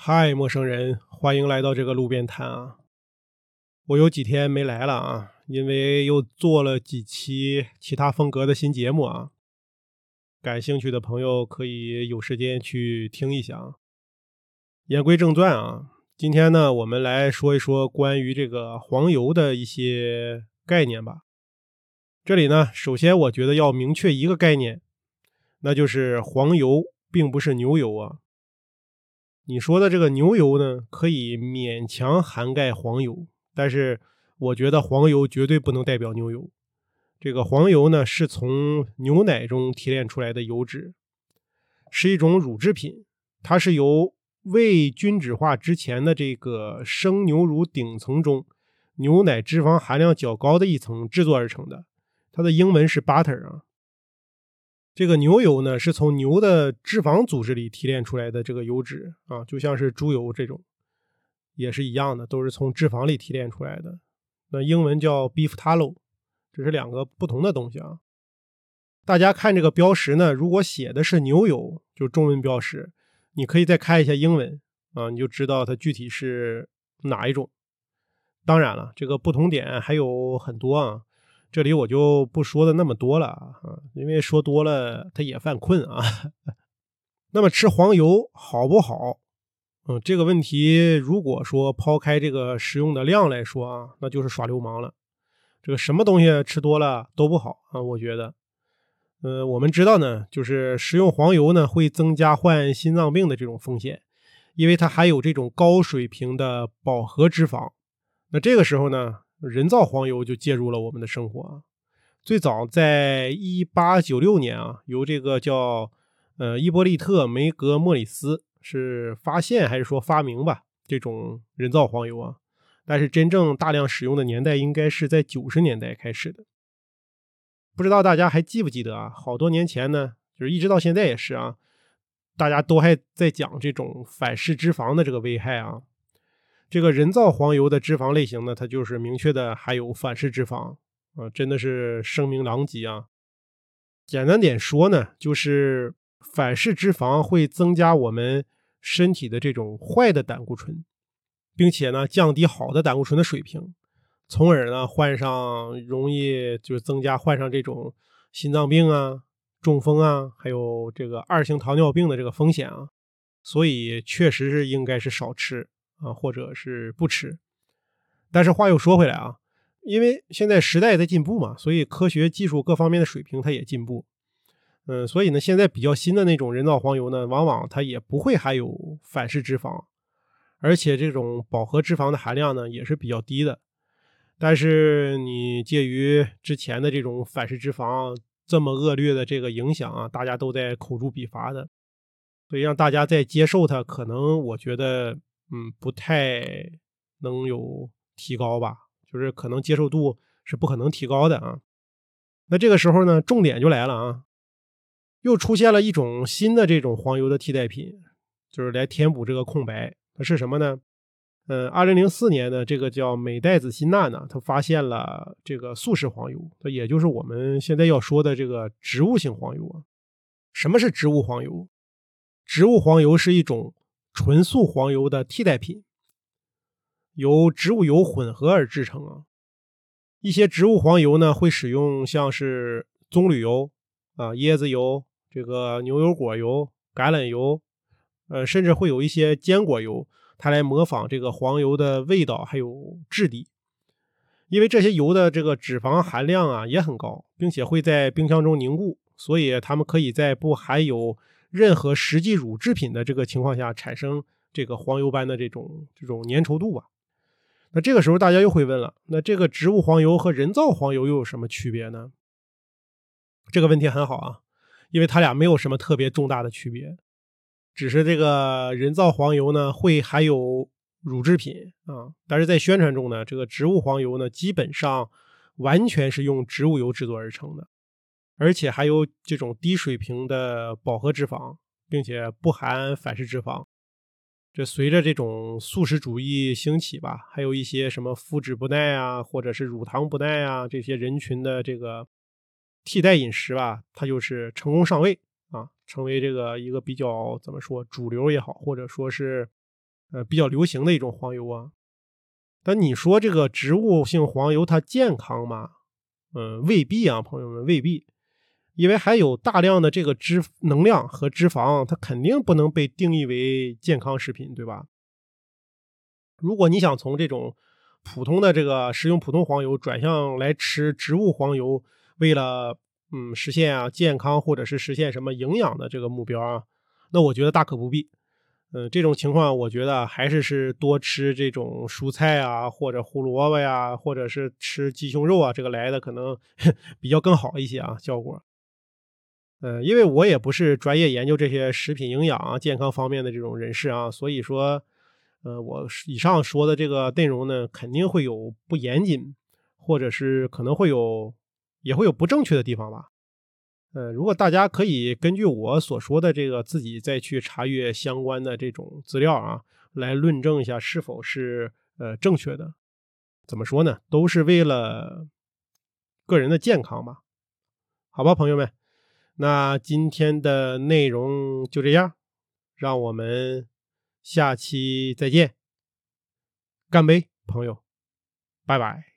嗨，陌生人，欢迎来到这个路边摊啊！我有几天没来了啊，因为又做了几期其他风格的新节目啊。感兴趣的朋友可以有时间去听一下。言归正传啊，今天呢，我们来说一说关于这个黄油的一些概念吧。这里呢，首先我觉得要明确一个概念，那就是黄油并不是牛油啊。你说的这个牛油呢，可以勉强涵盖黄油，但是我觉得黄油绝对不能代表牛油。这个黄油呢，是从牛奶中提炼出来的油脂，是一种乳制品，它是由未均质化之前的这个生牛乳顶层中牛奶脂肪含量较高的一层制作而成的。它的英文是 butter 啊。这个牛油呢，是从牛的脂肪组织里提炼出来的这个油脂啊，就像是猪油这种，也是一样的，都是从脂肪里提炼出来的。那英文叫 beef tallow，这是两个不同的东西啊。大家看这个标识呢，如果写的是牛油，就中文标识，你可以再看一下英文啊，你就知道它具体是哪一种。当然了，这个不同点还有很多啊。这里我就不说的那么多了啊，因为说多了他也犯困啊。那么吃黄油好不好？嗯，这个问题如果说抛开这个食用的量来说啊，那就是耍流氓了。这个什么东西吃多了都不好啊，我觉得。呃，我们知道呢，就是食用黄油呢会增加患心脏病的这种风险，因为它含有这种高水平的饱和脂肪。那这个时候呢？人造黄油就介入了我们的生活啊！最早在一八九六年啊，由这个叫呃伊波利特梅格莫里斯是发现还是说发明吧？这种人造黄油啊，但是真正大量使用的年代应该是在九十年代开始的。不知道大家还记不记得啊？好多年前呢，就是一直到现在也是啊，大家都还在讲这种反式脂肪的这个危害啊。这个人造黄油的脂肪类型呢，它就是明确的含有反式脂肪啊，真的是声名狼藉啊。简单点说呢，就是反式脂肪会增加我们身体的这种坏的胆固醇，并且呢降低好的胆固醇的水平，从而呢患上容易就是增加患上这种心脏病啊、中风啊，还有这个二型糖尿病的这个风险啊。所以确实是应该是少吃。啊，或者是不吃，但是话又说回来啊，因为现在时代在进步嘛，所以科学技术各方面的水平它也进步。嗯，所以呢，现在比较新的那种人造黄油呢，往往它也不会含有反式脂肪，而且这种饱和脂肪的含量呢也是比较低的。但是你介于之前的这种反式脂肪这么恶劣的这个影响啊，大家都在口诛笔伐的，所以让大家再接受它，可能我觉得。嗯，不太能有提高吧，就是可能接受度是不可能提高的啊。那这个时候呢，重点就来了啊，又出现了一种新的这种黄油的替代品，就是来填补这个空白。它是什么呢？嗯，二零零四年的这个叫美代子辛纳呢，他发现了这个素食黄油，也就是我们现在要说的这个植物性黄油啊。什么是植物黄油？植物黄油是一种。纯素黄油的替代品，由植物油混合而制成啊。一些植物黄油呢，会使用像是棕榈油啊、椰子油、这个牛油果油、橄榄油，呃，甚至会有一些坚果油，它来模仿这个黄油的味道还有质地。因为这些油的这个脂肪含量啊也很高，并且会在冰箱中凝固，所以它们可以在不含有任何实际乳制品的这个情况下产生这个黄油般的这种这种粘稠度吧。那这个时候大家又会问了，那这个植物黄油和人造黄油又有什么区别呢？这个问题很好啊，因为它俩没有什么特别重大的区别，只是这个人造黄油呢会含有乳制品啊，但是在宣传中呢，这个植物黄油呢基本上完全是用植物油制作而成的。而且还有这种低水平的饱和脂肪，并且不含反式脂肪。这随着这种素食主义兴起吧，还有一些什么麸质不耐啊，或者是乳糖不耐啊，这些人群的这个替代饮食吧，它就是成功上位啊，成为这个一个比较怎么说主流也好，或者说是呃比较流行的一种黄油啊。但你说这个植物性黄油它健康吗？嗯，未必啊，朋友们未必，因为还有大量的这个脂能量和脂肪，它肯定不能被定义为健康食品，对吧？如果你想从这种普通的这个食用普通黄油转向来吃植物黄油，为了嗯实现啊健康或者是实现什么营养的这个目标啊，那我觉得大可不必。嗯，这种情况我觉得还是是多吃这种蔬菜啊，或者胡萝卜呀，或者是吃鸡胸肉啊，这个来的可能 比较更好一些啊效果。嗯，因为我也不是专业研究这些食品营养啊健康方面的这种人士啊，所以说。呃，我以上说的这个内容呢，肯定会有不严谨，或者是可能会有，也会有不正确的地方吧。呃，如果大家可以根据我所说的这个，自己再去查阅相关的这种资料啊，来论证一下是否是呃正确的。怎么说呢？都是为了个人的健康吧。好吧，朋友们，那今天的内容就这样，让我们。下期再见，干杯，朋友，拜拜。